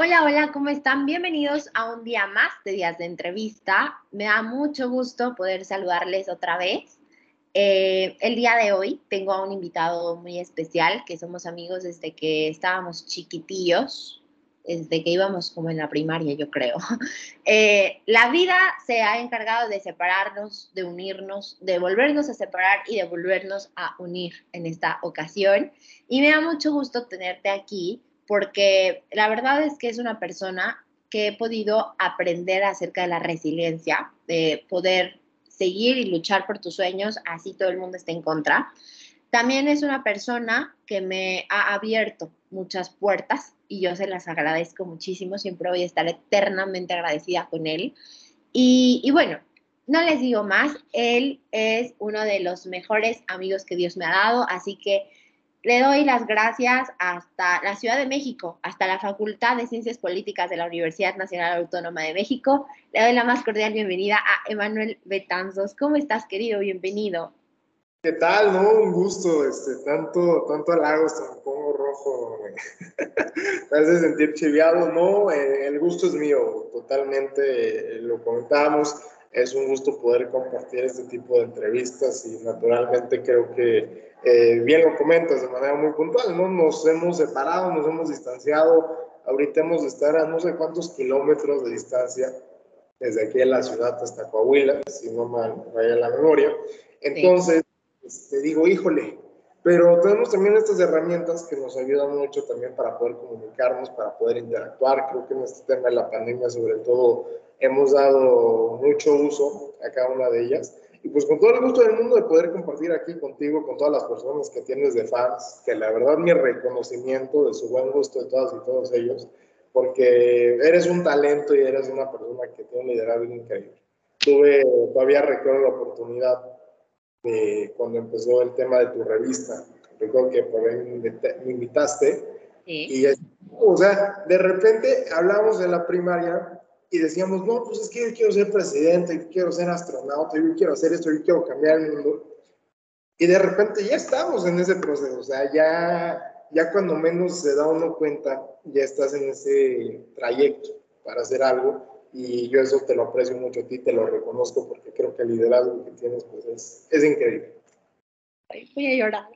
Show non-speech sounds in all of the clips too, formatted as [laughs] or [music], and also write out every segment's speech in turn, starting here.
Hola, hola, ¿cómo están? Bienvenidos a un día más de días de entrevista. Me da mucho gusto poder saludarles otra vez. Eh, el día de hoy tengo a un invitado muy especial, que somos amigos desde que estábamos chiquitillos, desde que íbamos como en la primaria, yo creo. [laughs] Eh, la vida se ha encargado de separarnos, de unirnos, de volvernos a separar y de volvernos a unir en esta ocasión. Y me da mucho gusto tenerte aquí porque la verdad es que es una persona que he podido aprender acerca de la resiliencia, de poder seguir y luchar por tus sueños, así todo el mundo esté en contra. También es una persona que me ha abierto muchas puertas y yo se las agradezco muchísimo, siempre voy a estar eternamente agradecida con él. Y, y bueno, no les digo más, él es uno de los mejores amigos que Dios me ha dado, así que le doy las gracias hasta la Ciudad de México, hasta la Facultad de Ciencias Políticas de la Universidad Nacional Autónoma de México. Le doy la más cordial bienvenida a Emanuel Betanzos. ¿Cómo estás, querido? Bienvenido. ¿Qué tal? No, un gusto, este, tanto, tanto halago, hasta me pongo rojo, [laughs] me hace sentir chiviado, no, eh, el gusto es mío, totalmente, eh, lo comentábamos, es un gusto poder compartir este tipo de entrevistas y naturalmente creo que eh, bien lo comentas de manera muy puntual, ¿no? Nos hemos separado, nos hemos distanciado, ahorita hemos de estar a no sé cuántos kilómetros de distancia desde aquí en la ciudad hasta Coahuila, si no mal vaya la memoria. Entonces, te este, digo, híjole, pero tenemos también estas herramientas que nos ayudan mucho también para poder comunicarnos, para poder interactuar. Creo que en este tema de la pandemia, sobre todo, hemos dado mucho uso a cada una de ellas. Y pues con todo el gusto del mundo de poder compartir aquí contigo, con todas las personas que tienes de fans, que la verdad mi reconocimiento de su buen gusto de todas y todos ellos, porque eres un talento y eres una persona que tiene un liderazgo increíble. Tuve, todavía recuerdo la oportunidad de cuando empezó el tema de tu revista, recuerdo que por ahí me invitaste, y o sea, de repente hablamos de la primaria y decíamos, no, pues es que yo quiero ser presidente, yo quiero ser astronauta, yo quiero hacer esto, yo quiero cambiar el mundo. Y de repente ya estamos en ese proceso, o sea, ya, ya cuando menos se da uno cuenta, ya estás en ese trayecto para hacer algo y yo eso te lo aprecio mucho a ti, te lo reconozco porque creo que el liderazgo que tienes pues es, es increíble. voy a llorar.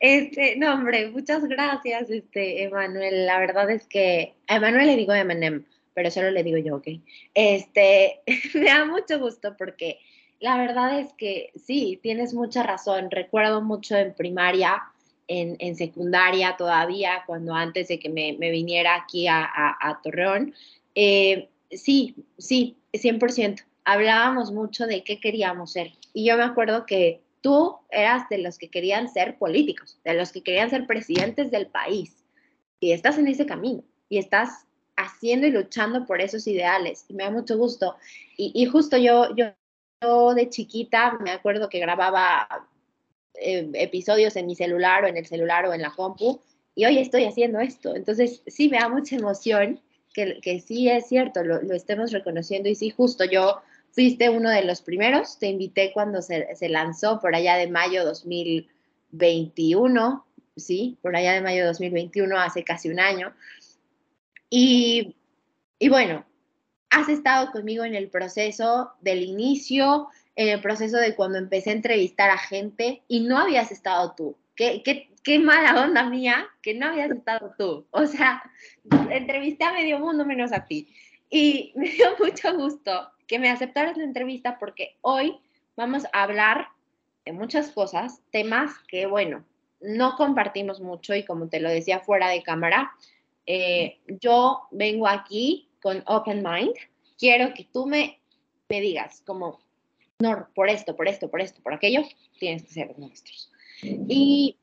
Este, no, hombre, muchas gracias, este, Emanuel. La verdad es que a Emanuel le digo Emanem pero solo le digo yo, ¿ok? Este, [laughs] me da mucho gusto porque la verdad es que sí, tienes mucha razón. Recuerdo mucho en primaria, en, en secundaria todavía, cuando antes de que me, viniera aquí a, a, Torreón. Eh, sí, sí, 100%. Hablábamos mucho de qué queríamos ser. Y yo me acuerdo que tú eras de los que querían ser políticos, de los que querían ser presidentes del país. Y estás en ese camino y estás haciendo y luchando por esos ideales. Y me da mucho gusto. Y, justo yo, yo, de chiquita me acuerdo que grababa eh, episodios en mi celular o en el celular o en la compu y hoy estoy haciendo esto. Entonces sí me da mucha emoción que, que sí es cierto, lo, lo, estemos reconociendo y sí, justo yo fuiste uno de los primeros, te invité cuando se, se lanzó por allá de mayo 2021, sí, por allá de mayo 2021, hace casi un año. Y, bueno, has estado conmigo en el proceso del inicio, en el proceso de cuando empecé a entrevistar a gente y no habías estado tú. Qué, qué, qué mala onda mía que no habías estado tú. O sea, entrevisté a medio mundo menos a ti. Y [laughs] me dio mucho gusto que me aceptaras la entrevista porque hoy vamos a hablar de muchas cosas, temas que, bueno, no compartimos mucho y como te lo decía fuera de cámara, eh, yo vengo aquí con open mind, quiero que tú me, me digas como, no, por esto, por esto, por esto, por aquello, tienes que ser nuestros. Y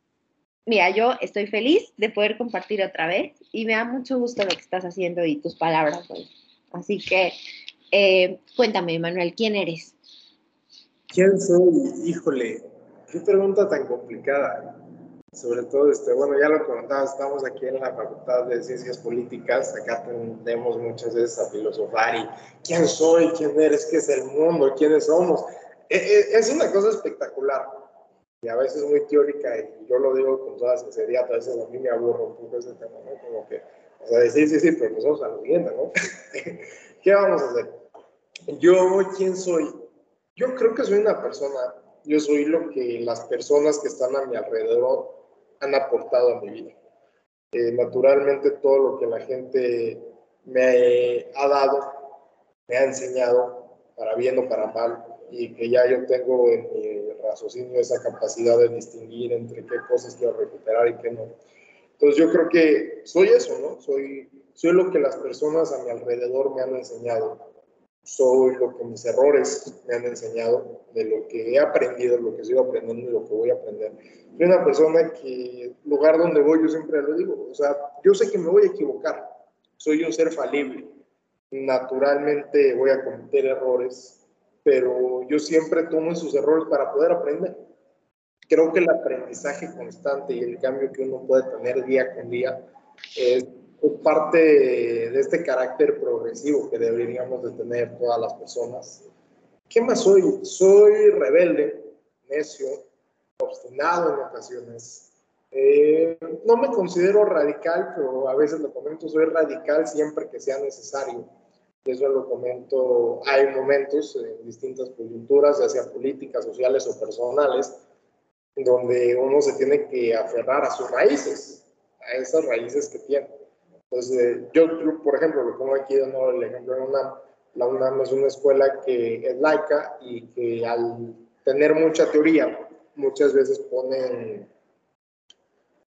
mira, yo estoy feliz de poder compartir otra vez y me da mucho gusto lo que estás haciendo y tus palabras hoy. Así que eh, cuéntame, Manuel, ¿quién eres? ¿Quién soy? Híjole, qué pregunta tan complicada sobre todo, este, bueno, ya lo comentaba, estamos aquí en la Facultad de Ciencias Políticas, acá tendemos muchas veces a filosofar y quién soy, quién eres, qué es el mundo, quiénes somos. E, e, es una cosa espectacular y a veces muy teórica y yo lo digo con toda sinceridad, a veces a mí me aburro un poco ese tema, ¿no? Como que, O sea, sí, sí, sí, pero pues a la siguiente, ¿no? [laughs] ¿Qué vamos a hacer? Yo, ¿quién soy? Yo creo que soy una persona, yo soy lo que las personas que están a mi alrededor han aportado a mi vida. Eh, naturalmente todo lo que la gente me ha dado, me ha enseñado, para bien o para mal, y que ya yo tengo en mi raciocinio esa capacidad de distinguir entre qué cosas quiero recuperar y qué no. Entonces yo creo que soy eso, ¿no? Soy, soy lo que las personas a mi alrededor me han enseñado soy lo que mis errores me han enseñado, de lo que he aprendido, lo que sigo aprendiendo y lo que voy a aprender. Soy una persona que, lugar donde voy, yo siempre lo digo, o sea, yo sé que me voy a equivocar, soy un ser falible, naturalmente voy a cometer errores, pero yo siempre tomo esos errores para poder aprender. Creo que el aprendizaje constante y el cambio que uno puede tener día con día es parte de este carácter progresivo que deberíamos de tener todas las personas. ¿Qué más soy? Soy rebelde, necio, obstinado en ocasiones. Eh, no me considero radical, pero a veces lo comento, soy radical siempre que sea necesario. Eso lo comento, hay momentos en distintas coyunturas, ya sea políticas, sociales o personales, donde uno se tiene que aferrar a sus raíces, a esas raíces que tiene. Entonces, yo, por ejemplo, lo pongo aquí nuevo el ejemplo de UNAM. La UNAM es una escuela que es laica y que al tener mucha teoría, muchas veces ponen,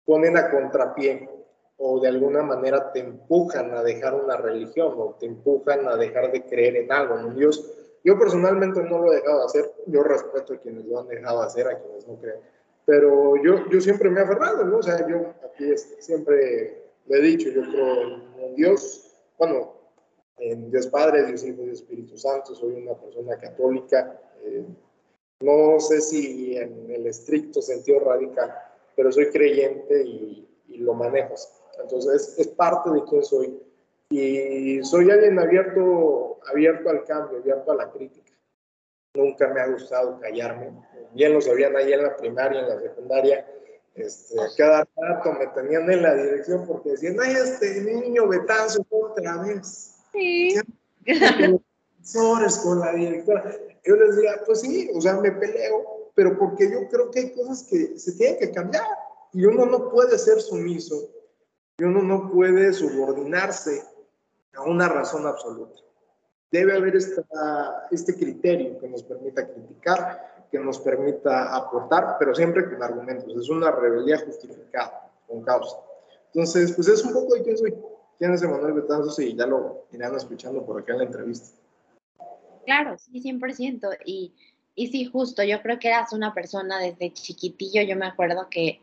ponen a contrapié o de alguna manera te empujan a dejar una religión o te empujan a dejar de creer en algo, en Dios. Yo personalmente no lo he dejado de hacer, yo respeto a quienes lo han dejado de hacer, a quienes no creen, pero yo, yo siempre me he aferrado, ¿no? O sea, yo aquí siempre lo he dicho, yo creo en Dios, bueno, en Dios Padre, Dios Hijo y Espíritu Santo, soy una persona católica, eh, no sé si en el estricto sentido radical, pero soy creyente y, lo manejo. Entonces es, parte de quién soy. Y soy alguien abierto, abierto al cambio, abierto a la crítica. Nunca me ha gustado callarme. Bien lo sabían ahí en la primaria, en la secundaria este, cada rato me tenían en la dirección porque decían, ay, este niño Betanzo otra vez. Sí. [laughs] con la directora. Yo les decía, pues sí, o sea, me peleo, pero porque yo creo que hay cosas que se tienen que cambiar. Y uno no puede ser sumiso, y uno no puede subordinarse a una razón absoluta. Debe haber esta, este criterio que nos permita criticar, que nos permita aportar, pero siempre con argumentos. Es una rebeldía justificada, con causa. Entonces, pues es un poco de quién soy. ¿Quién es Emanuel Betanzos? Y ya lo irán escuchando por acá en la entrevista. Claro, sí, 100%. Y, y sí, justo, yo creo que eras una persona desde chiquitillo, yo me acuerdo que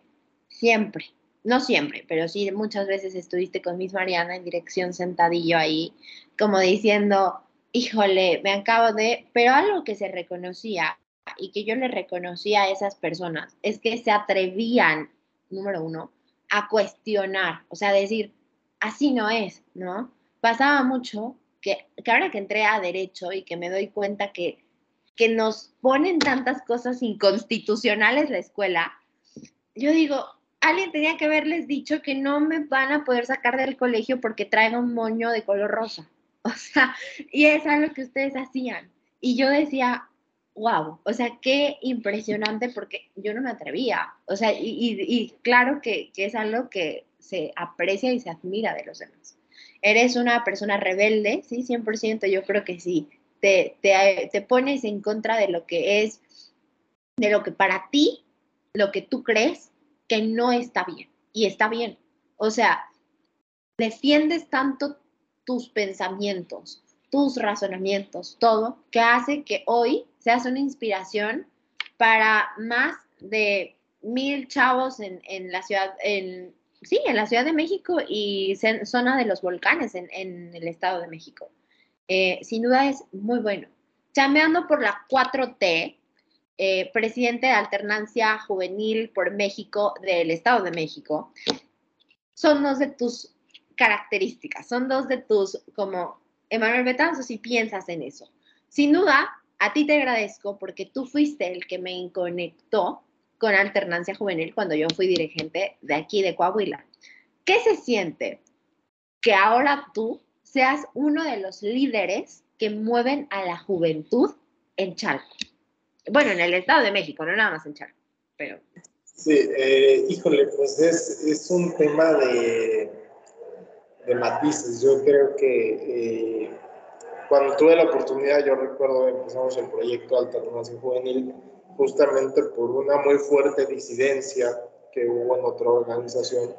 siempre, no siempre, pero sí muchas veces estuviste con Miss Mariana en dirección sentadillo ahí, como diciendo, híjole, me acabo de, pero algo que se reconocía y que yo le reconocía a esas personas es que se atrevían, número uno, a cuestionar, o sea, decir, así no es, ¿no? Pasaba mucho que, que ahora que entré a derecho y que me doy cuenta que, que nos ponen tantas cosas inconstitucionales la escuela, yo digo, alguien tenía que haberles dicho que no me van a poder sacar del colegio porque traigo un moño de color rosa. [laughs] O sea, y es algo que ustedes hacían. Y yo decía, wow, o sea, qué impresionante porque yo no me atrevía, o sea, y, claro que, es algo que se aprecia y se admira de los demás. Eres una persona rebelde, sí, 100%, yo creo que sí, te, te, te pones en contra de lo que es, de lo que para ti, lo que tú crees que no está bien, y está bien, o sea, defiendes tanto tus pensamientos, tus razonamientos, todo, que hace que hoy seas una inspiración para más de mil chavos en, la ciudad, en, sí, en la Ciudad de México y zona de los volcanes en, el Estado de México. Eh, sin duda es muy bueno. Chameando por la 4T, eh, presidente de Alternancia Juvenil por México del Estado de México, son dos de tus características, son dos de tus, como Emanuel Betanzo, si piensas en eso. Sin duda, a ti te agradezco porque tú fuiste el que me conectó con Alternancia Juvenil cuando yo fui dirigente de aquí de Coahuila. ¿Qué se siente que ahora tú seas uno de los líderes que mueven a la juventud en Chalco. Bueno, en el Estado de México, no nada más en Chalco, pero... Sí, eh, híjole, pues es, es un tema de, de, matices. Yo creo que eh, cuando tuve la oportunidad, yo recuerdo empezamos el proyecto Alternancia Juvenil justamente por una muy fuerte disidencia que hubo en otra organización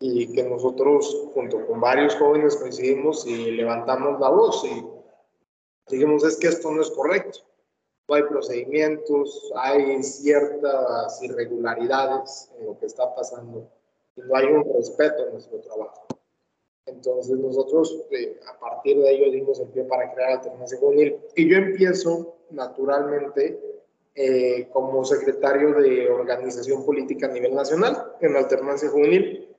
y que nosotros junto con varios jóvenes coincidimos y levantamos la voz y dijimos es que esto no es correcto. No hay procedimientos, hay ciertas irregularidades en lo que está pasando y no hay un respeto en nuestro trabajo. Entonces nosotros eh, a partir de ello dimos el pie para crear Alternancia Juvenil y yo empiezo naturalmente eh, como secretario de organización política a nivel nacional en Alternancia Juvenil.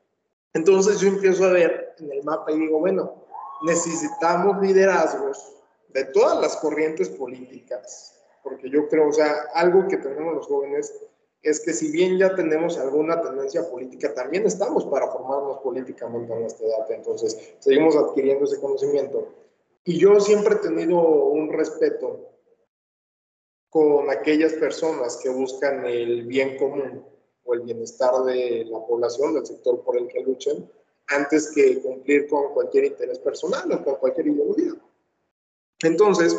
Entonces yo empiezo a ver en el mapa y digo, bueno, necesitamos liderazgos de todas las corrientes políticas, porque yo creo, o sea, algo que tenemos los jóvenes es que si bien ya tenemos alguna tendencia política, también estamos para formarnos políticamente en esta edad, entonces seguimos adquiriendo ese conocimiento. Y yo siempre he tenido un respeto con aquellas personas que buscan el bien común o el bienestar de la población, del sector por el que luchen, antes que cumplir con cualquier interés personal o con cualquier ideología. Entonces,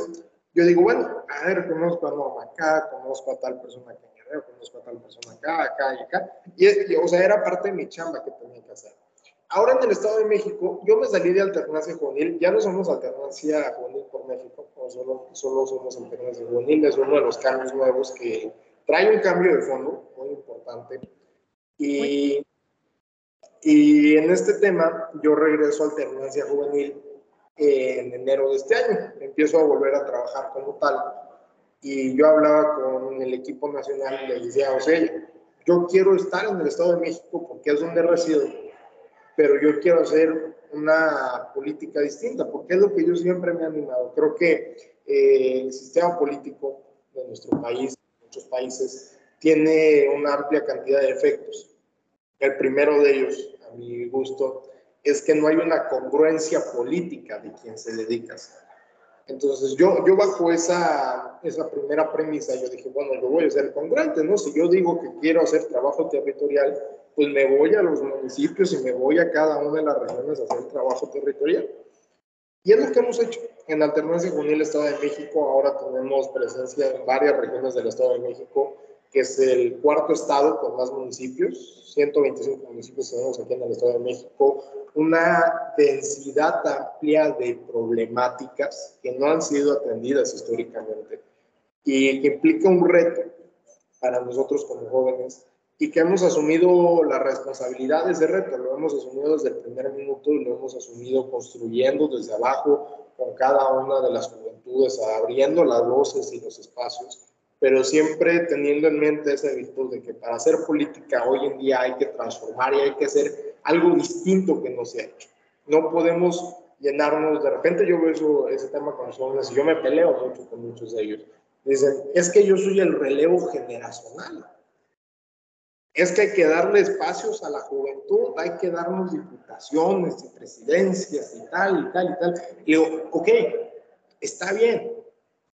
yo digo, bueno, a ver, conozco a Norma acá, conozco a tal persona acá en conozco a tal persona acá, acá y acá. O sea, era parte de mi chamba que tenía que hacer. Ahora en el Estado de México, yo me salí de Alternancia Juvenil, ya no somos Alternancia Juvenil por México, solo, solo somos Alternancia Juvenil, es uno de los cambios nuevos que trae un cambio de fondo muy importante. Y, y en este tema, yo regreso a Alternancia Juvenil en enero de este año. Empiezo a volver a trabajar como tal. Y yo hablaba con el equipo nacional y le decía, o sea, yo quiero estar en el Estado de México porque es donde resido, pero yo quiero hacer una política distinta, porque es lo que yo siempre me he animado. Creo que eh, el sistema político de nuestro país, muchos países, tiene una amplia cantidad de efectos. El primero de ellos, a mi gusto, es que no hay una congruencia política de quien se dedica. Entonces yo, yo bajo esa, esa primera premisa, yo dije, bueno, yo voy a ser congruente, ¿no? Si yo digo que quiero hacer trabajo territorial, pues me voy a los municipios y me voy a cada una de las regiones a hacer trabajo territorial. Y es lo que hemos hecho. En Alternancia Juvenil Estado de México, ahora tenemos presencia en varias regiones del Estado de México, que es el cuarto estado con más municipios, 125 municipios tenemos aquí en el Estado de México, una densidad amplia de problemáticas que no han sido atendidas históricamente y que implica un reto para nosotros como jóvenes y que hemos asumido la responsabilidad de ese reto, lo hemos asumido desde el primer minuto y lo hemos asumido construyendo desde abajo con cada una de las juventudes, abriendo las voces y los espacios pero siempre teniendo en mente esa virtud de que para hacer política hoy en día hay que transformar y hay que hacer algo distinto que no se ha hecho. No podemos llenarnos, de repente yo veo ese tema con los jóvenes y yo me peleo mucho con muchos de ellos. Dicen, es que yo soy el relevo generacional. Es que hay que darle espacios a la juventud, hay que darnos diputaciones y presidencias y tal y tal y tal. Y digo, ok, está bien,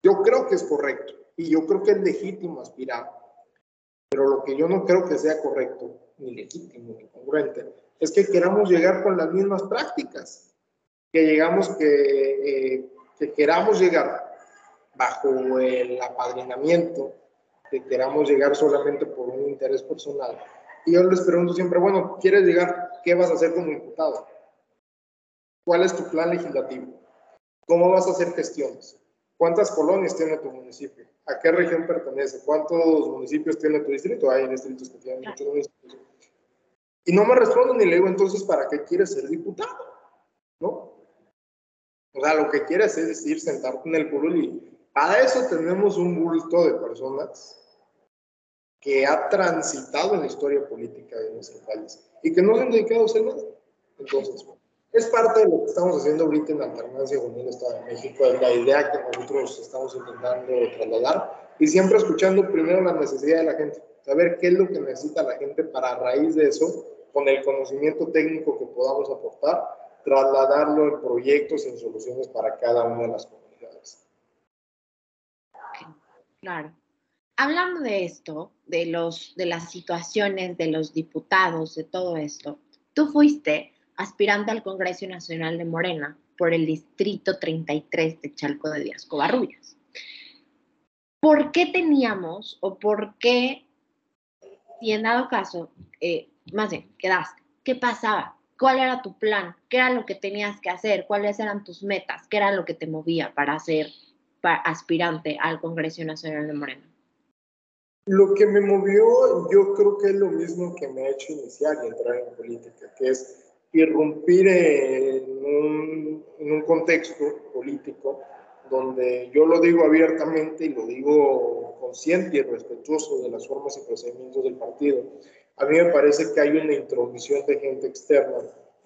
yo creo que es correcto y yo creo que es legítimo aspirar, pero lo que yo no creo que sea correcto, ni legítimo, ni congruente, es que queramos llegar con las mismas prácticas, que llegamos, que, eh, que queramos llegar bajo el apadrinamiento, que queramos llegar solamente por un interés personal. Y yo les pregunto siempre, bueno, ¿quieres llegar? ¿Qué vas a hacer como diputado? ¿Cuál es tu plan legislativo? ¿Cómo vas a hacer gestiones? ¿Cuántas colonias tiene tu municipio? ¿A qué región pertenece? ¿Cuántos municipios tiene tu distrito? Hay distritos que tienen muchos municipios. Y no me responden ni le digo entonces, ¿para qué quieres ser diputado? ¿No? O sea, lo que quieres es decir, sentarte en el curul y para eso tenemos un bulto de personas que ha transitado en la historia política de nuestro país y que no se han dedicado a hacer nada. Entonces, es parte de lo que estamos haciendo ahorita en Alternancia Unión Estado de México, es la idea que nosotros estamos intentando trasladar y siempre escuchando primero la necesidad de la gente, saber qué es lo que necesita la gente para a raíz de eso, con el conocimiento técnico que podamos aportar, trasladarlo en proyectos y en soluciones para cada una de las comunidades. Claro. Hablando de esto, de, los, de las situaciones de los diputados, de todo esto, tú fuiste aspirante al Congreso Nacional de Morena por el Distrito 33 de Chalco de Díaz Covarrubias. ¿Por qué teníamos o por qué, si en dado caso, eh, más bien, quedaste, qué pasaba? ¿Cuál era tu plan? ¿Qué era lo que tenías que hacer? ¿Cuáles eran tus metas? ¿Qué era lo que te movía para ser aspirante al Congreso Nacional de Morena? Lo que me movió, yo creo que es lo mismo que me ha hecho iniciar y entrar en política, que es irrumpir en un, en un contexto político donde yo lo digo abiertamente y lo digo consciente y respetuoso de las formas y procedimientos del partido. A mí me parece que hay una intromisión de gente externa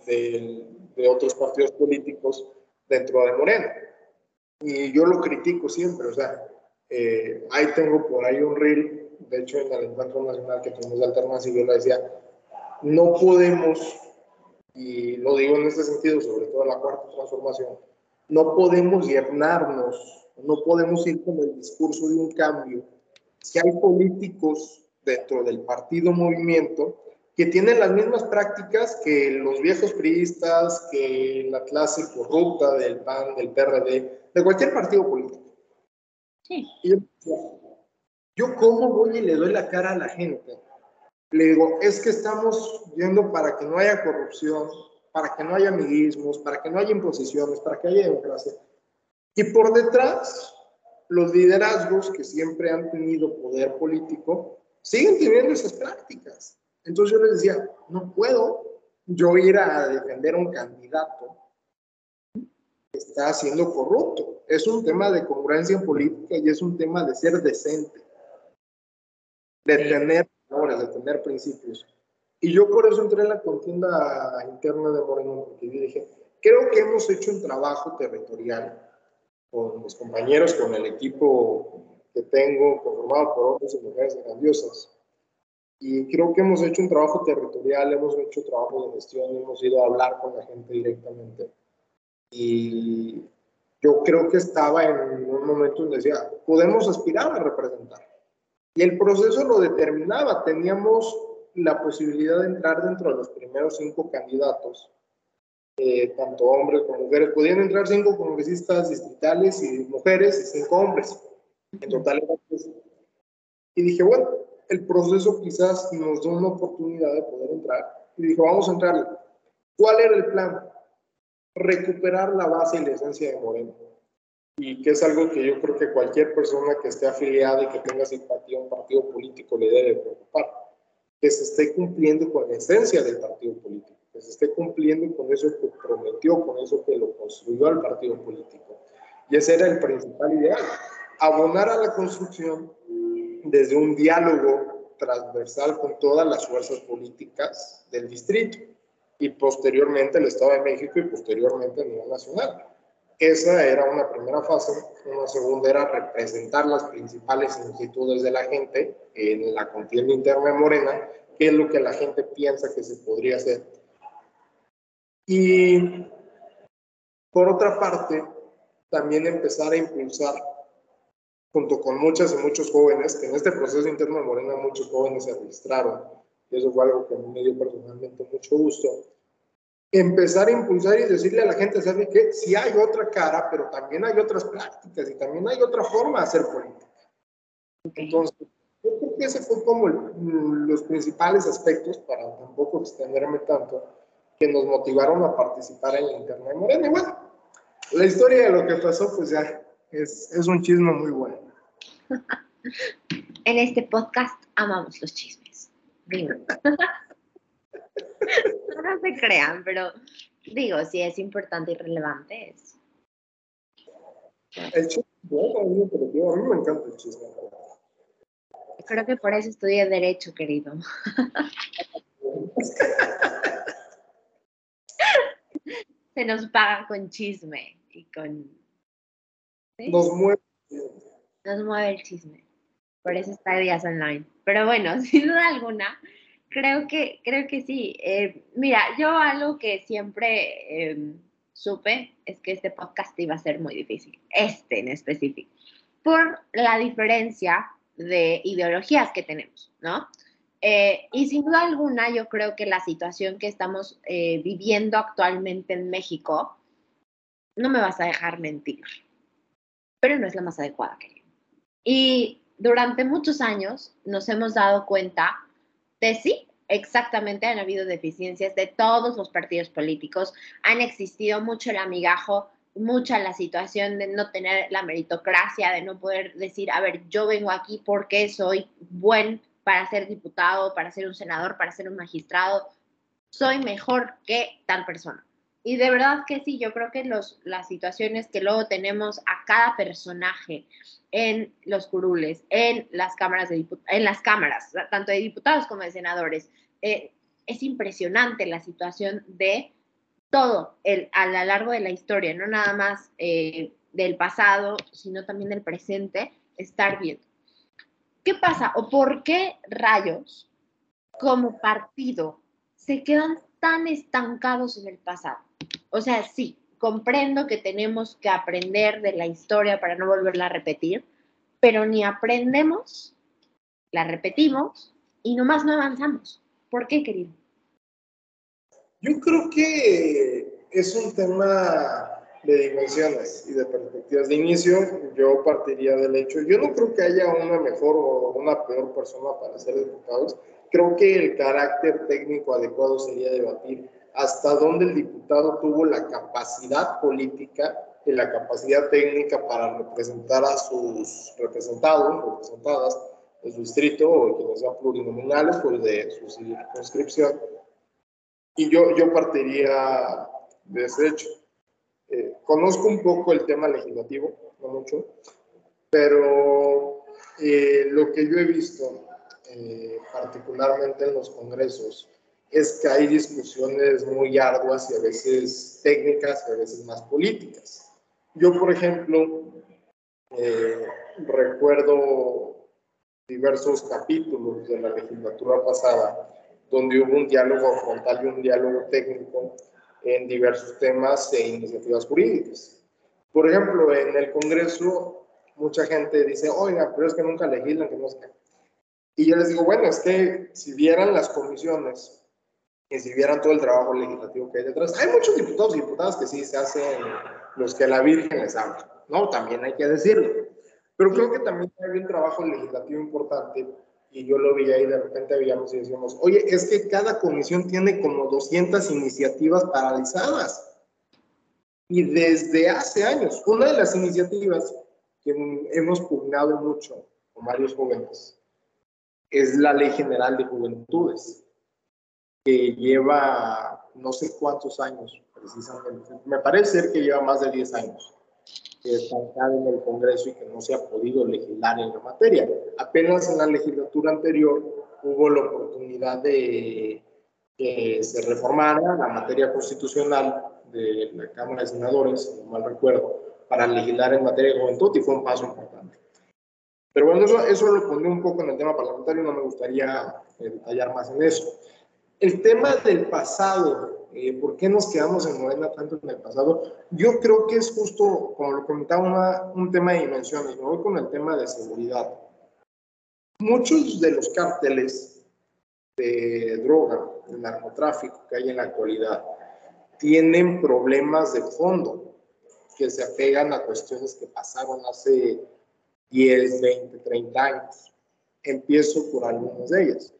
de, otros partidos políticos dentro de Morena. Y yo lo critico siempre, o sea, eh, ahí tengo por ahí un reel, de hecho en el encuentro nacional que tuvimos de alternancia, yo le decía, no podemos y lo digo en este sentido, sobre todo en la cuarta transformación, no podemos llenarnos, no podemos ir con el discurso de un cambio. Si hay políticos dentro del partido movimiento que tienen las mismas prácticas que los viejos priistas, que la clase corrupta del PAN, del PRD, de cualquier partido político. Sí. yo, yo cómo voy y le doy la cara a la gente le digo, es que estamos yendo para que no haya corrupción, para que no haya amiguismos, para que no haya imposiciones, para que haya democracia. Y por detrás, los liderazgos que siempre han tenido poder político siguen teniendo esas prácticas. Entonces yo les decía, no puedo yo ir a defender a un candidato que está siendo corrupto. Es un tema de congruencia política y es un tema de ser decente, de tener de tener principios. Y yo por eso entré en la contienda interna de Moreno, porque yo dije, creo que hemos hecho un trabajo territorial con mis compañeros, con el equipo que tengo, conformado por hombres y mujeres grandiosas. Y creo que hemos hecho un trabajo territorial, hemos hecho trabajo de gestión, hemos ido a hablar con la gente directamente. Y yo creo que estaba en un momento donde decía, podemos aspirar a representar. Y el proceso lo determinaba. Teníamos la posibilidad de entrar dentro de los primeros cinco candidatos, eh, tanto hombres como mujeres. Podían entrar cinco congresistas distritales y mujeres y cinco hombres. En total Y dije, bueno, el proceso quizás nos da una oportunidad de poder entrar. Y dije, vamos a entrar. ¿Cuál era el plan? Recuperar la base y la esencia de Moreno y que es algo que yo creo que cualquier persona que esté afiliada y que tenga simpatía a un partido político le debe preocupar, que se esté cumpliendo con la esencia del partido político, que se esté cumpliendo con eso que prometió, con eso que lo construyó al partido político. Y ese era el principal ideal, abonar a la construcción desde un diálogo transversal con todas las fuerzas políticas del distrito y posteriormente el Estado de México y posteriormente a nivel nacional esa era una primera fase. Una segunda era representar las principales inquietudes de la gente en la contienda interna de Morena, qué es lo que la gente piensa que se podría hacer. Y por otra parte, también empezar a impulsar, junto con muchas y muchos jóvenes, que en este proceso interno de Morena muchos jóvenes se registraron, y eso fue algo que me dio personalmente mucho gusto, empezar a impulsar y decirle a la gente, ¿sabe qué? Si hay otra cara, pero también hay otras prácticas y también hay otra forma de hacer política. Entonces, yo creo que ese fue como los principales aspectos, para tampoco extenderme tanto, que nos motivaron a participar en la internet Morena. Y bueno, la historia de lo que pasó, pues ya es, es un chisme muy bueno. [laughs] en este podcast amamos los chismes. [laughs] [laughs] no se crean, pero digo, si es importante y relevante es. El chisme, a mí me encanta el chisme. Creo que por eso estudié Derecho, querido. [laughs] Se nos paga con chisme y con... Nos mueve. Nos mueve el chisme. Por eso está Días Online. Pero bueno, [laughs] sin duda alguna, Creo que, creo que sí. Eh, mira, yo algo que siempre em, supe es que este podcast iba a ser muy difícil, este en específico, por la diferencia de ideologías que tenemos, ¿no? Eh, y sin duda alguna, yo creo que la situación que estamos eh, viviendo actualmente en México, no me vas a dejar mentir, pero no es la más adecuada, querido. Y durante muchos años nos hemos dado cuenta de sí, exactamente han habido deficiencias de todos los partidos políticos, han existido mucho el amigajo, mucha la situación de no tener la meritocracia, de no poder decir, a ver, yo vengo aquí porque soy buen para ser diputado, para ser un senador, para ser un magistrado, soy mejor que tal persona. Y de verdad que sí, yo creo que los, las situaciones que luego tenemos a cada personaje en los curules, en las cámaras, de en las cámaras, tanto de diputados como de senadores, eh, es impresionante la situación de todo el, a lo largo de la historia, no nada más eh, del pasado, sino también del presente, estar viendo. ¿Qué pasa o por qué rayos como partido se quedan tan estancados en el pasado? O sea, sí, comprendo que tenemos que aprender de la historia para no volverla a repetir, pero ni aprendemos, la repetimos y nomás no avanzamos. ¿Por qué, querido? Yo creo que es un tema de dimensiones y de perspectivas. De inicio, yo partiría del hecho, yo no creo que haya una mejor o una peor persona para ser diputados. Creo que el carácter técnico adecuado sería debatir hasta dónde el diputado tuvo la capacidad política y la capacidad técnica para representar a sus representados, representadas de su distrito o quienes sean plurinominales, pues de su circunscripción. Y yo, yo partiría de ese hecho. Eh, conozco un poco el tema legislativo, no mucho, pero eh, lo que yo he visto, eh, particularmente en los congresos, es que hay discusiones muy arduas y a veces técnicas y a veces más políticas. Yo, por ejemplo, eh, recuerdo diversos capítulos de la legislatura pasada donde hubo un diálogo frontal y un diálogo técnico en diversos temas e iniciativas jurídicas. Por ejemplo, en el Congreso mucha gente dice, oiga, pero es que nunca legislan, que no sé Y yo les digo, bueno, es que si vieran las comisiones que si vieran todo el trabajo legislativo que hay detrás. Hay muchos diputados y diputadas que sí se hacen los que la Virgen les habla, ¿no? También hay que decirlo. Pero creo que también hay un trabajo legislativo importante y yo lo vi ahí, de repente veíamos y decíamos, oye, es que cada comisión tiene como 200 iniciativas paralizadas. Y desde hace años, una de las iniciativas que hemos pugnado mucho con varios jóvenes es la Ley General de Juventudes que lleva no sé cuántos años, precisamente. Me parece ser que lleva más de 10 años que está en el Congreso y que no se ha podido legislar en la materia. Apenas en la legislatura anterior hubo la oportunidad de que se reformara la materia constitucional de la Cámara de Senadores, no mal recuerdo, para legislar en materia de juventud y fue un paso importante. Pero bueno, eso, eso lo pondré un poco en el tema parlamentario, no me gustaría eh, detallar más en eso. El tema del pasado, eh, ¿por qué nos quedamos en Morena tanto en el pasado? Yo creo que es justo, como lo comentaba, un tema de dimensiones. Me voy con el tema de seguridad. Muchos de los cárteles de droga, de narcotráfico que hay en la actualidad, tienen problemas de fondo que se apegan a cuestiones que pasaron hace 10, 20, 30 años. Empiezo por algunas de ellas.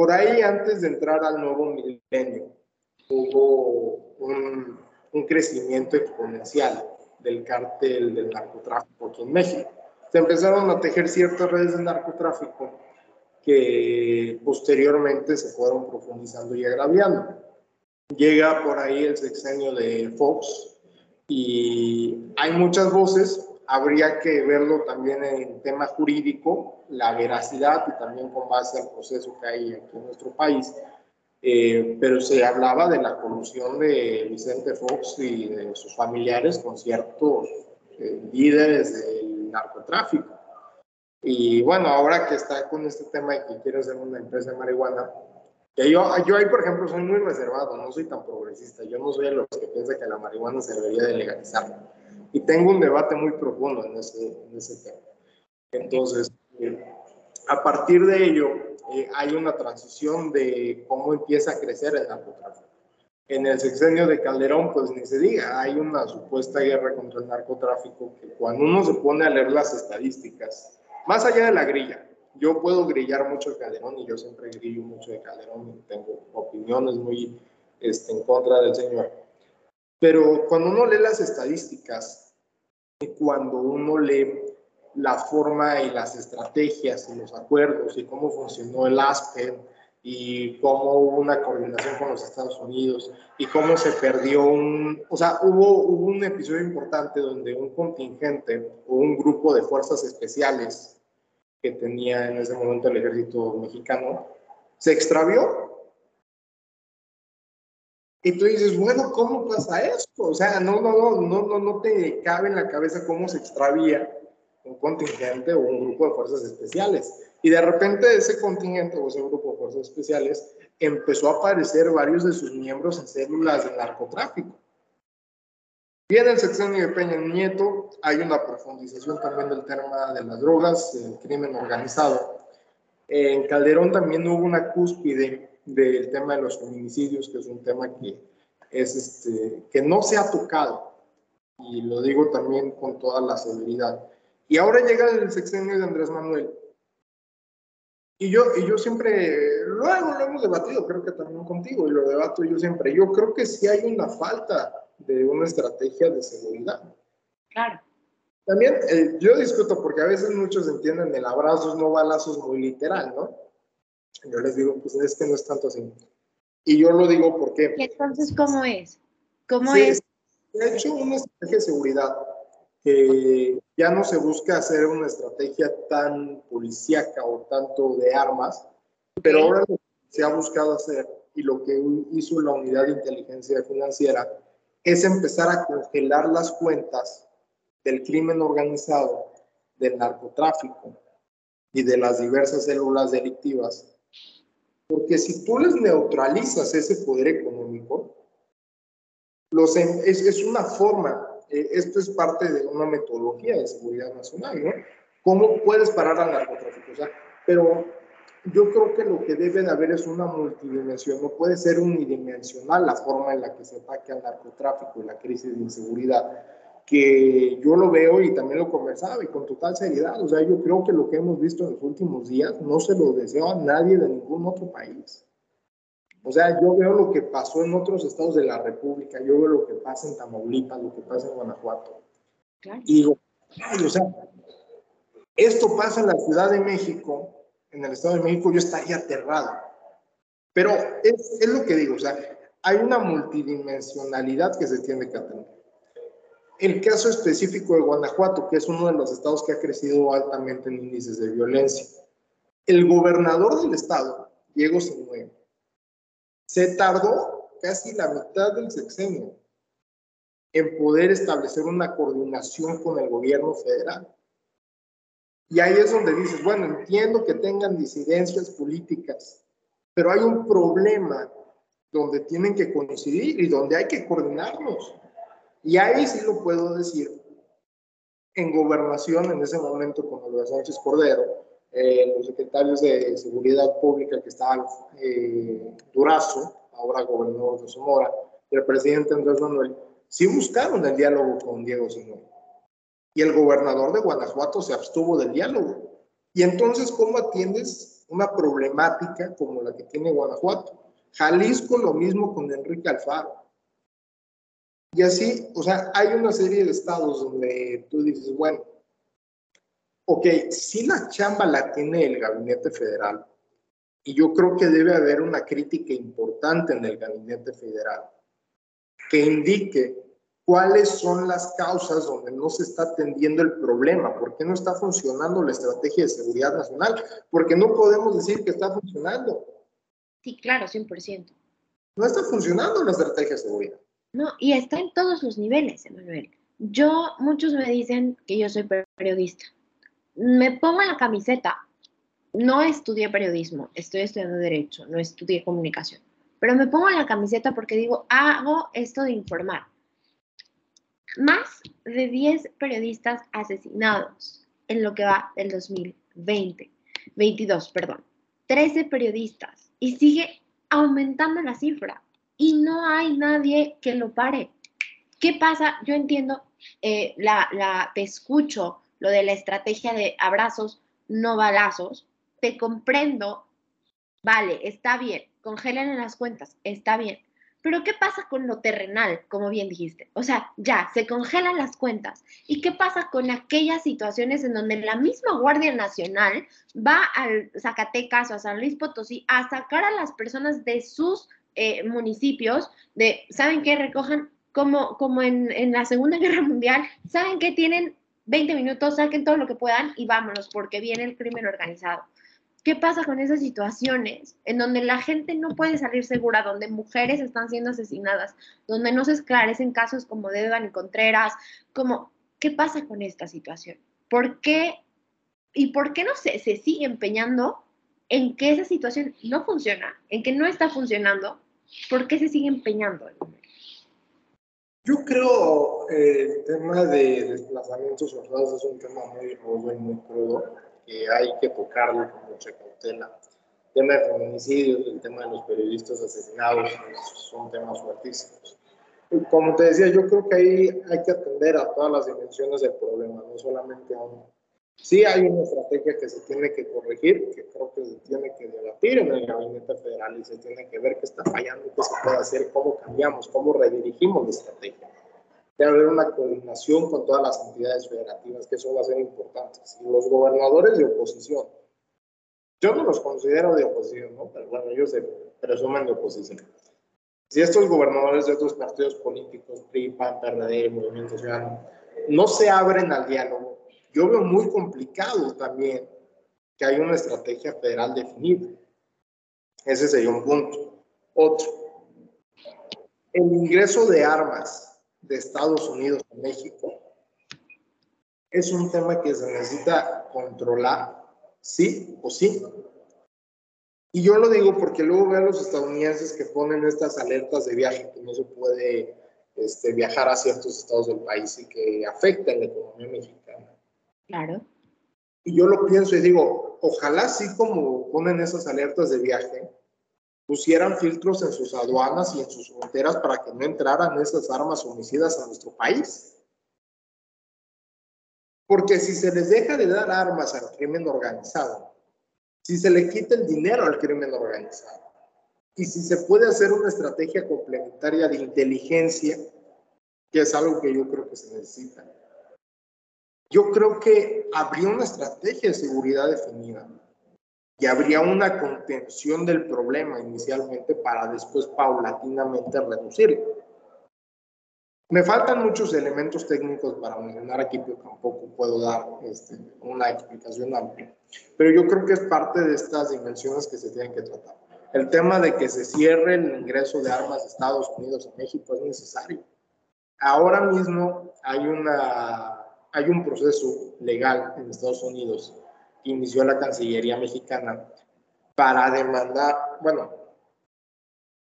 Por ahí, antes de entrar al nuevo milenio, hubo un, crecimiento exponencial del cártel del narcotráfico aquí en México. Se empezaron a tejer ciertas redes de narcotráfico que posteriormente se fueron profundizando y agraviando. Llega por ahí el sexenio de Fox y hay muchas voces habría que verlo también en tema jurídico, la veracidad y también con base al proceso que hay aquí en nuestro país. Eh, pero se hablaba de la colusión de Vicente Fox y de sus familiares con ciertos eh, líderes del narcotráfico. Y bueno, ahora que está con este tema de que quiere hacer una empresa de marihuana, yo, yo ahí, por ejemplo, soy muy reservado, no soy tan progresista. Yo no soy de los que piensa que la marihuana se debería de legalizar. Y tengo un debate muy profundo en ese, en ese tema. Entonces, eh, a partir de ello, eh, hay una transición de cómo empieza a crecer el narcotráfico. En el sexenio de Calderón, pues ni se diga, hay una supuesta guerra contra el narcotráfico que cuando uno se pone a leer las estadísticas, más allá de la grilla, yo puedo grillar mucho de Calderón y yo siempre grillo mucho de Calderón y tengo opiniones muy este, en contra del señor. Pero cuando uno lee las estadísticas cuando uno lee la forma y las estrategias y los acuerdos y cómo funcionó el ASPEN y cómo hubo una coordinación con los Estados Unidos y cómo se perdió un, o sea, hubo, hubo un episodio importante donde un contingente o un grupo de fuerzas especiales que tenía en ese momento el ejército mexicano, se extravió. Y tú dices, bueno, ¿cómo pasa esto? O sea, no, no, no, no, no, no te cabe en la cabeza cómo se extravía un contingente o un grupo de fuerzas especiales. Y de repente ese contingente o ese grupo de fuerzas especiales empezó a aparecer varios de sus miembros en células de narcotráfico. Y en el sexenio de Peña Nieto hay una profundización también del tema de las drogas, el crimen organizado. En Calderón también hubo una cúspide del tema de los feminicidios, que es un tema que, es este, que no se ha tocado, y lo digo también con toda la severidad. Y ahora llega el sexenio de Andrés Manuel. Y yo, y yo siempre, luego lo hemos debatido, creo que también contigo, y lo debato yo siempre. Yo creo que sí hay una falta de una estrategia de seguridad. Claro. También eh, yo discuto porque a veces muchos entienden el abrazos no balazos muy literal, ¿no? Yo les digo, pues es que no es tanto así. Y yo lo digo porque... entonces cómo es? ¿Cómo es? Se ha hecho una estrategia de seguridad que ya no se busca hacer una estrategia tan policíaca o tanto de armas, pero ahora se ha buscado hacer y lo que hizo la unidad de inteligencia financiera es empezar a congelar las cuentas del crimen organizado, del narcotráfico y de las diversas células delictivas. Porque si tú les neutralizas ese poder económico, los, es, una forma, eh, esto es parte de una metodología de seguridad nacional, ¿no? ¿Cómo puedes parar al narcotráfico? Pero yo creo que lo que debe de haber es una multidimensión, no puede ser unidimensional la forma en la que se ataque al narcotráfico y la crisis de inseguridad, que yo lo veo y también lo conversaba y con total seriedad, o sea, yo creo que lo que hemos visto en los últimos días no se lo deseo a nadie de ningún otro país. O sea, yo veo lo que pasó en otros estados de la República, yo veo lo que pasa en Tamaulipas, lo que pasa en Guanajuato. Y digo, o sea, esto pasa en la Ciudad de México, en el Estado de México, yo estaría aterrado. Pero es, es lo que digo, o sea, hay una multidimensionalidad que se tiene que atender. El caso específico de Guanajuato, que es uno de los estados que ha crecido altamente en índices de violencia. El gobernador del estado, Diego Sinue, se tardó casi la mitad del sexenio en poder establecer una coordinación con el gobierno federal. Y ahí es donde dices, bueno, entiendo que tengan disidencias políticas, pero hay un problema donde tienen que coincidir y donde hay que coordinarnos. Y ahí sí lo puedo decir. En gobernación, en ese momento, con Olga Sánchez Cordero, eh, los secretarios de Seguridad Pública que estaban eh, Durazo, ahora gobernador de Sonora, y el presidente Andrés Manuel, sí buscaron el diálogo con Diego Sinue y el gobernador de Guanajuato se abstuvo del diálogo. Y entonces, ¿cómo atiendes una problemática como la que tiene Guanajuato? Jalisco lo mismo con Enrique Alfaro. Y así, o sea, hay una serie de estados donde tú dices, bueno, ok, si la chamba la tiene el gabinete federal, y yo creo que debe haber una crítica importante en el gabinete federal que indique cuáles son las causas donde no se está atendiendo el problema, por qué no está funcionando la estrategia de seguridad nacional, porque no podemos decir que está funcionando. Sí, claro, 100%. No está funcionando la estrategia de seguridad. No, y está en todos los niveles, Emanuel. Yo, muchos me dicen que yo soy periodista. Me pongo la camiseta no estudié periodismo, estoy estudiando derecho, no estudié comunicación, pero me pongo en la camiseta porque digo, hago esto de informar. Más de 10 periodistas asesinados en lo que va del 2020, 22, perdón. 13 periodistas y sigue aumentando la cifra y no hay nadie que lo pare. ¿Qué pasa? Yo entiendo, eh, la, te escucho lo de la estrategia de abrazos, no balazos, te comprendo, vale, está bien, congelen en las cuentas, está bien, pero ¿qué pasa con lo terrenal, como bien dijiste? O sea, ya, se congelan las cuentas. ¿Y qué pasa con aquellas situaciones en donde la misma Guardia Nacional va al Zacatecas o a San Luis Potosí a sacar a las personas de sus eh, municipios, de, ¿saben qué? Recojan como, como en, en la Segunda [laughs] Guerra Mundial, ¿saben qué? Tienen 20 minutos, saquen todo lo que puedan y vámonos, porque viene el crimen organizado. ¿Qué pasa con esas situaciones en donde la gente no puede salir segura, donde mujeres están siendo asesinadas, donde no se esclarecen casos como de y Contreras? Como, ¿Qué pasa con esta situación? ¿Por qué? ¿Y por qué no se, se sigue empeñando en que esa situación no funciona, en que no está funcionando? ¿Por qué se sigue empeñando? Yo creo eh, el tema de desplazamientos forzados es un tema muy rudo y muy crudo que hay que tocarlo con mucha cautela. El tema de feminicidios, el tema de los periodistas asesinados son temas fuertísimos. Y como te decía, yo creo que ahí hay que atender a todas las dimensiones del problema, no solamente a uno. Sí hay una estrategia que se tiene que corregir, que creo que se tiene que debatir en el gabinete federal y se tiene que ver qué está fallando, qué se puede hacer, cómo cambiamos, cómo redirigimos la estrategia debe haber una coordinación con todas las entidades federativas, que eso va a ser importante. Y los gobernadores de oposición, yo no los considero de oposición, ¿no? Pero bueno, ellos se presumen de oposición. Si estos gobernadores de otros partidos políticos, PRI, PAN, PRD, Movimiento Ciudadano, no se abren al diálogo, yo veo muy complicado también que haya una estrategia federal definida. Ese sería un punto. Otro, el ingreso de armas de Estados Unidos a México es un tema que se necesita controlar, sí o sí. Y yo lo digo porque luego veo a los estadounidenses que ponen estas alertas de viaje, que no se puede este, viajar a ciertos estados del país y que afectan la economía mexicana. Claro. Y yo lo pienso y digo, ojalá sí como ponen esas alertas de viaje, pusieran filtros en sus aduanas y en sus fronteras para que no entraran esas armas homicidas a nuestro país. Porque si se les deja de dar armas al crimen organizado, si se le quita el dinero al crimen organizado, y si se puede hacer una estrategia complementaria de inteligencia, que es algo que yo creo que se necesita, yo creo que habría una estrategia de seguridad definida y habría una contención del problema inicialmente para después paulatinamente reducirlo. Me faltan muchos elementos técnicos para mencionar aquí, pero tampoco puedo dar este, una explicación amplia. Pero yo creo que es parte de estas dimensiones que se tienen que tratar. El tema de que se cierre el ingreso de armas de Estados Unidos a México es necesario. Ahora mismo hay, una, hay un proceso legal en Estados Unidos inició la Cancillería mexicana para demandar, bueno,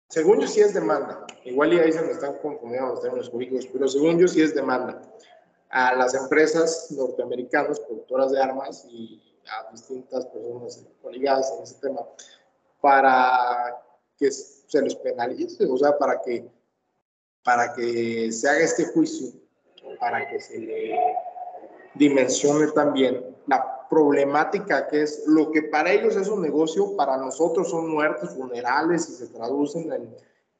según yo sí es demanda, igual y ahí se me están confundiendo los términos jurídicos, pero según yo sí es demanda a las empresas norteamericanas productoras de armas y a distintas personas ligadas en ese tema para que se les penalice, o sea, para que, para que se haga este juicio, para que se le dimensione también la problemática que es lo que para ellos es un negocio, para nosotros son muertes, funerales y se traducen en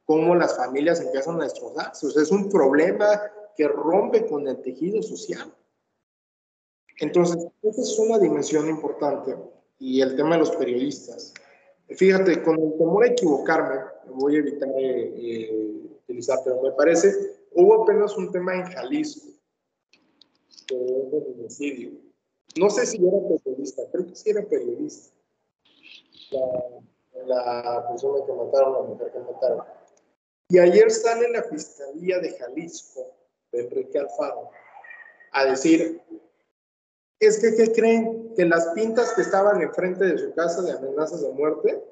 cómo las familias empiezan a destrozarse. O sea, es un problema que rompe con el tejido social. Entonces, esa es una dimensión importante. Y el tema de los periodistas. Fíjate, con el temor a equivocarme, voy a evitar eh, eh, utilizar, pero me parece, hubo apenas un tema en Jalisco, de un feminicidio no sé si era periodista, creo que sí era periodista. La, persona que mataron, la mujer que mataron. Y ayer sale la Fiscalía de Jalisco, de Enrique Alfaro, a decir es que, ¿qué creen? Que las pintas que estaban enfrente de su casa de amenazas de muerte,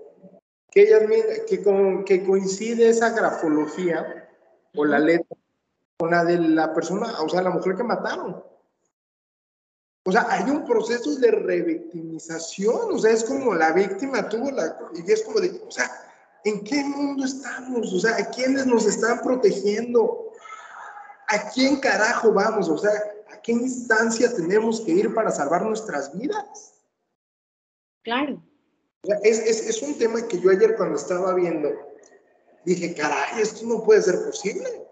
que, ellas, que, con, que coincide esa grafología o la letra con la de la persona, o sea, la mujer que mataron. O sea, hay un proceso de revictimización, o sea, es como la víctima tuvo la... Y es como de, o sea, ¿en qué mundo estamos? O sea, ¿a quiénes nos están protegiendo? ¿A quién carajo vamos? O sea, ¿a qué instancia tenemos que ir para salvar nuestras vidas? Claro. Es, es, es un tema que yo ayer cuando estaba viendo, dije, caray, esto no puede ser posible.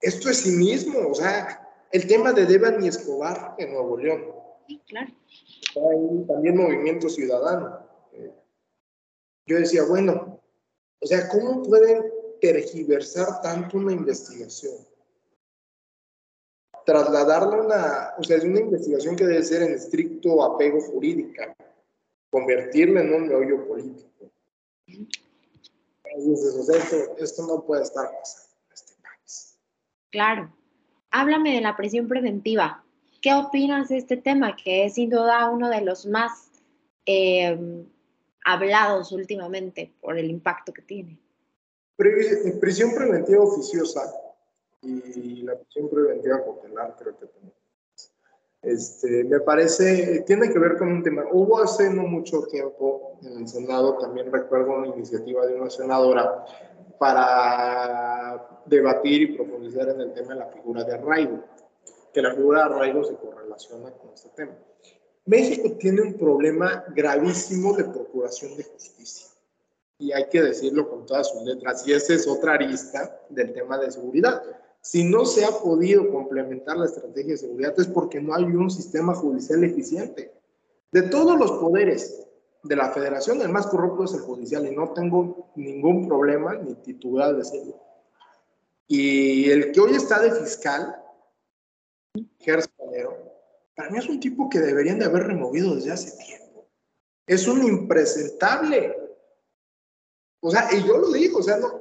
Esto es cinismo, o sea, el tema de Deban y Escobar en Nuevo León. Sí, claro. Hay también movimiento ciudadano. Yo decía, bueno, o sea, ¿cómo pueden tergiversar tanto una investigación? Trasladarla a una, o sea, es una investigación que debe ser en estricto apego jurídica, convertirla en un meollo político. Entonces, o sea, esto, esto no puede estar pasando en este país. Claro háblame de la prisión preventiva. ¿Qué opinas de este tema, que es sin duda uno de los más eh, hablados últimamente por el impacto que tiene? Prisión preventiva oficiosa y la prisión preventiva cautelar, creo que también. Este, me parece, tiene que ver con un tema. Hubo hace no mucho tiempo en el Senado, también recuerdo una iniciativa de una senadora para debatir y profundizar en el tema de la figura de arraigo, que la figura de arraigo se correlaciona con este tema. México tiene un problema gravísimo de procuración de justicia. Y hay que decirlo con todas sus letras. Y esa es otra arista del tema de seguridad. Si no se ha podido complementar la estrategia de seguridad es porque no hay un sistema judicial eficiente. De todos los poderes de la federación, el más corrupto es el judicial y no tengo ningún problema ni titular de decirlo. Y el que hoy está de fiscal, Gerson para mí es un tipo que deberían de haber removido desde hace tiempo. Es un impresentable. O sea, y yo lo digo, o sea, no,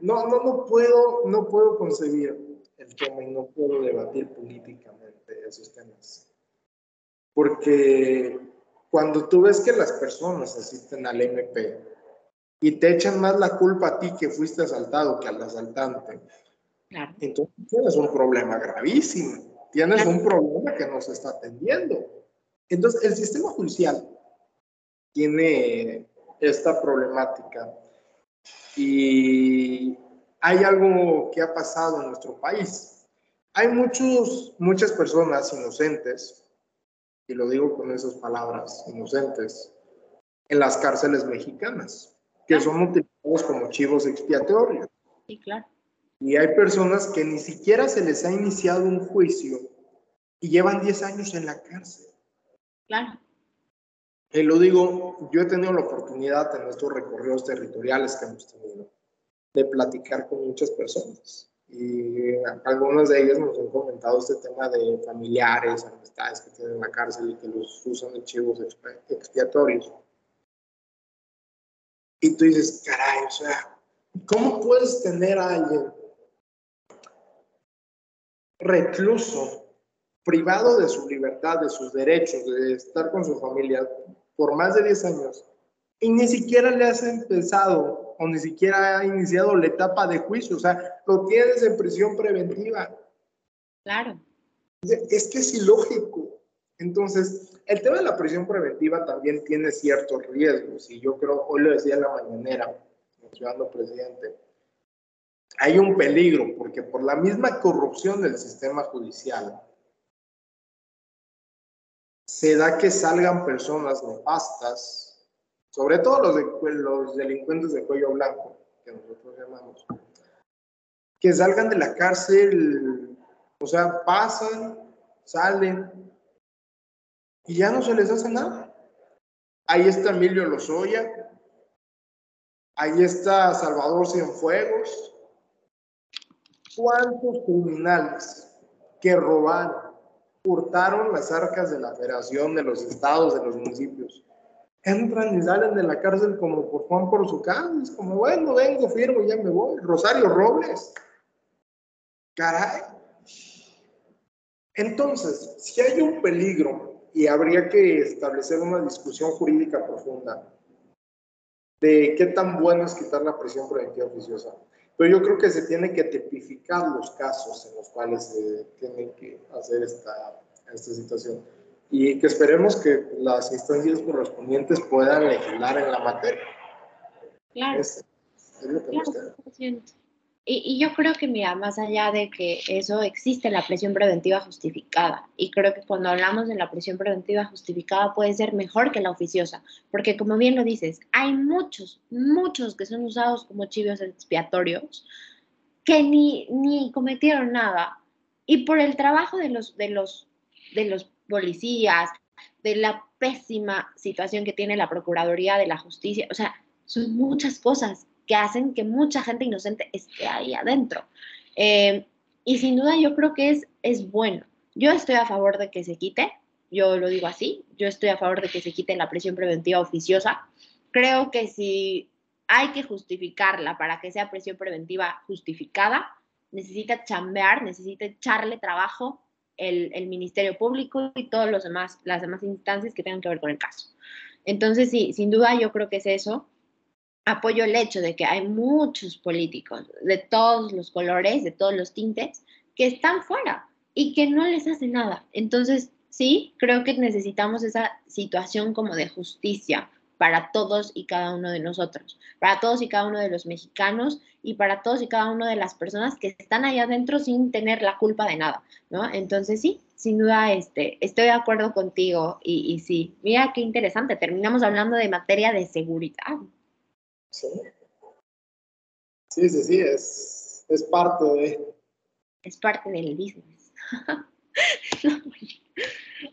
no, no, no puedo, no puedo concebir el tema y no puedo debatir políticamente esos temas. Porque cuando tú ves que las personas asisten al MP y te echan más la culpa a ti que fuiste asaltado que al asaltante, entonces tienes un problema gravísimo, tienes un problema que no se está atendiendo. Entonces, el sistema judicial tiene esta problemática y hay algo que ha pasado en nuestro país. Hay muchos, muchas personas inocentes y lo digo con esas palabras, inocentes, en las cárceles mexicanas, que son utilizados como chivos expiatorios. Sí, claro. Y hay personas que ni siquiera se les ha iniciado un juicio y llevan 10 años en la cárcel. Claro. Y lo digo, yo he tenido la oportunidad en estos recorridos territoriales que hemos tenido de platicar con muchas personas y algunos de ellos nos han comentado este tema de familiares, amistades que tienen en la cárcel y que los usan de chivos expiatorios. Y tú dices, caray, o sea, ¿cómo puedes tener a alguien recluso, privado de su libertad, de sus derechos, de estar con su familia por más de 10 años y ni siquiera le has empezado o ni siquiera ha iniciado la etapa de juicio, o sea, lo tienes en prisión preventiva. Claro. Es que es ilógico. Entonces, el tema de la prisión preventiva también tiene ciertos riesgos, y yo creo, hoy lo decía en la mañanera, ciudadano presidente, hay un peligro, porque por la misma corrupción del sistema judicial, se da que salgan personas nefastas sobre todo los, de, los delincuentes de cuello blanco, que nosotros llamamos, que salgan de la cárcel, o sea, pasan, salen, y ya no se les hace nada. Ahí está Emilio Lozoya, ahí está Salvador Cienfuegos. ¿Cuántos criminales que robaron, hurtaron las arcas de la federación, de los estados, de los municipios? Entran y salen de la cárcel como por Juan por su casa. Es como, bueno, vengo, firmo y ya me voy. Rosario Robles. Caray. Entonces, si hay un peligro y habría que establecer una discusión jurídica profunda de qué tan bueno es quitar la prisión preventiva oficiosa, pero yo creo que se tiene que tipificar los casos en los cuales se tiene que hacer esta, esta situación y que esperemos que las instancias correspondientes puedan legislar en la materia. Claro. Es, lo que y, yo creo que, mira, más allá de que eso existe la presión preventiva justificada, y creo que cuando hablamos de la presión preventiva justificada puede ser mejor que la oficiosa, porque como bien lo dices, hay muchos, muchos que son usados como chivos expiatorios que ni, ni cometieron nada, y por el trabajo de los, de los, de los policías, de la pésima situación que tiene la Procuraduría de la Justicia, o sea, son muchas cosas que hacen que mucha gente inocente esté ahí adentro. Eh, y sin duda yo creo que es, es bueno. Yo estoy a favor de que se quite, yo lo digo así, yo estoy a favor de que se quite la presión preventiva oficiosa. Creo que si hay que justificarla para que sea presión preventiva justificada, necesita chambear, necesita echarle trabajo el, Ministerio Público y todas los demás, las demás instancias que tengan que ver con el caso. Entonces, sí, sin duda yo creo que es eso apoyo el hecho de que hay muchos políticos de todos los colores, de todos los tintes, que están fuera y que no les hace nada. Entonces, sí, creo que necesitamos esa situación como de justicia para todos y cada uno de nosotros, para todos y cada uno de los mexicanos y para todos y cada uno de las personas que están allá adentro sin tener la culpa de nada, ¿no? Entonces sí, sin duda este, estoy de acuerdo contigo y, y sí, mira qué interesante, terminamos hablando de materia de seguridad. Sí. Sí, sí, es, es parte de... Es parte del business. [laughs]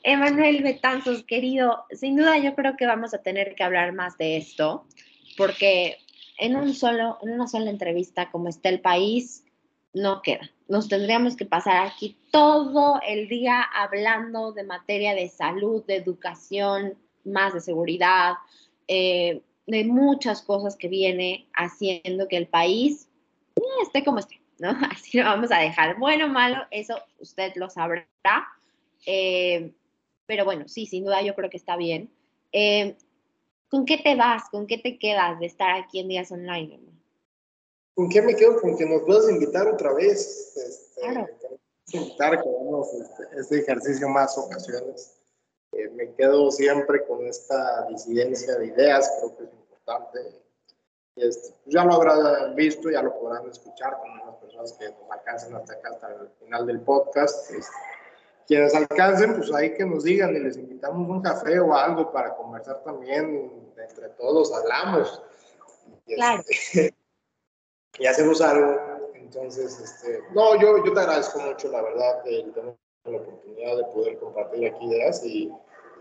Emanuel Betanzos, querido, sin duda yo creo que vamos a tener que hablar más de esto, porque en, un solo, en una sola entrevista como está el país, no queda. Nos tendríamos que pasar aquí todo el día hablando de materia de salud, de educación, más de seguridad, eh, de muchas cosas que viene haciendo que el país eh, esté como esté, ¿no? [laughs] Así lo vamos a dejar. Bueno, malo, eso usted lo sabrá. Eh, pero bueno, sí, sin duda yo creo que está bien. Eh, ¿Con qué te vas? ¿Con qué te quedas de estar aquí en Días Online? ¿Con qué me quedo? Con que nos puedas invitar otra vez. Este, claro. Invitar que hagamos este, este ejercicio más ocasiones. Eh, me quedo siempre con esta disidencia de ideas, creo que es importante. Este, ya lo habrán visto, ya lo podrán escuchar con las personas que nos alcancen hasta acá, hasta el final del podcast. Este, quienes alcancen, pues ahí que nos digan y les invitamos un café o algo para conversar también, entre todos hablamos. Y, claro. [laughs] y hacemos algo. Entonces, este, no, yo, yo te agradezco mucho, la verdad, el tener la oportunidad de poder compartir aquí ideas y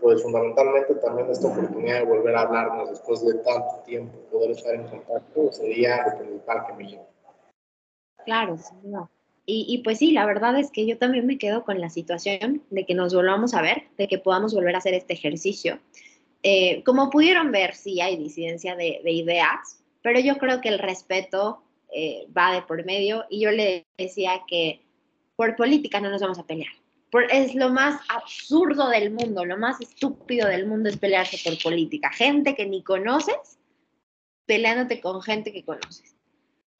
pues fundamentalmente también esta oportunidad de volver a hablarnos después de tanto tiempo, poder estar en contacto, sería lo principal que me lleva. Claro, no. Y, pues sí, la verdad es que yo también me quedo con la situación de que nos volvamos a ver, de que podamos volver a hacer este ejercicio. Eh, como pudieron ver, sí hay disidencia de, de ideas, pero yo creo que el respeto eh, va de por medio y yo le decía que por política no nos vamos a pelear es lo más absurdo del mundo, lo más estúpido del mundo es pelearse por política. Gente que ni conoces, peleándote con gente que conoces.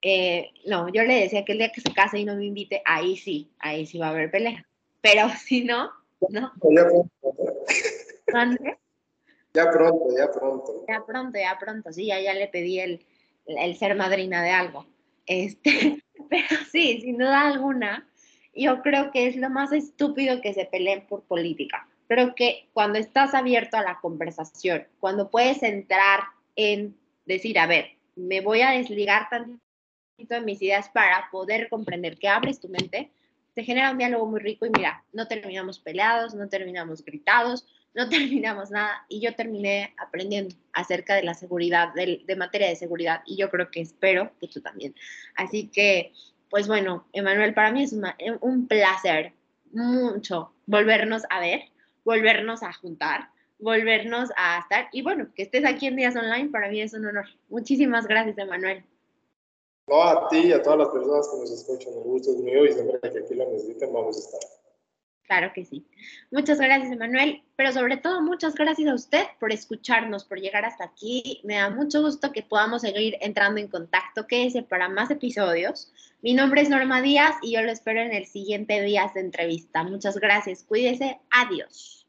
Eh, no, yo le decía que el día que se case y no me invite, ahí sí, ahí sí va a haber pelea. Pero [laughs] si no, no. Ya pronto. Ya pronto, ya pronto. Ya pronto, ya pronto, sí, ya, ya le pedí el, el ser madrina de algo. Este, [laughs] pero sí, sin duda alguna, yo creo que es lo más estúpido que se peleen por política. Creo que cuando estás abierto a la conversación, cuando puedes entrar en decir, a ver, me voy a desligar tantito de mis ideas para poder comprender que abres tu mente, te genera un diálogo muy rico y mira, no terminamos peleados, no terminamos gritados, no [laughs] terminamos nada y yo terminé aprendiendo acerca de la seguridad, de, de materia de seguridad y yo creo que espero que tú también. Así que pues bueno, Emanuel, para mí es eh, un placer mucho volvernos a ver, volvernos a juntar, volvernos a estar y bueno, que estés aquí en Días Online, para mí es un honor. Muchísimas gracias, Emanuel. A ti y a todas las personas que nos escuchan, el gusto es mío y siempre que aquí lo necesiten vamos a estar. Claro que sí. Muchas gracias, Emanuel, pero sobre todo muchas gracias a usted por escucharnos, por llegar hasta aquí. Me da mucho gusto que podamos seguir entrando en contacto. Quédese para más episodios. Mi nombre es Norma Díaz y yo lo espero en el siguiente Días de Entrevista. Muchas gracias. Cuídese. Adiós.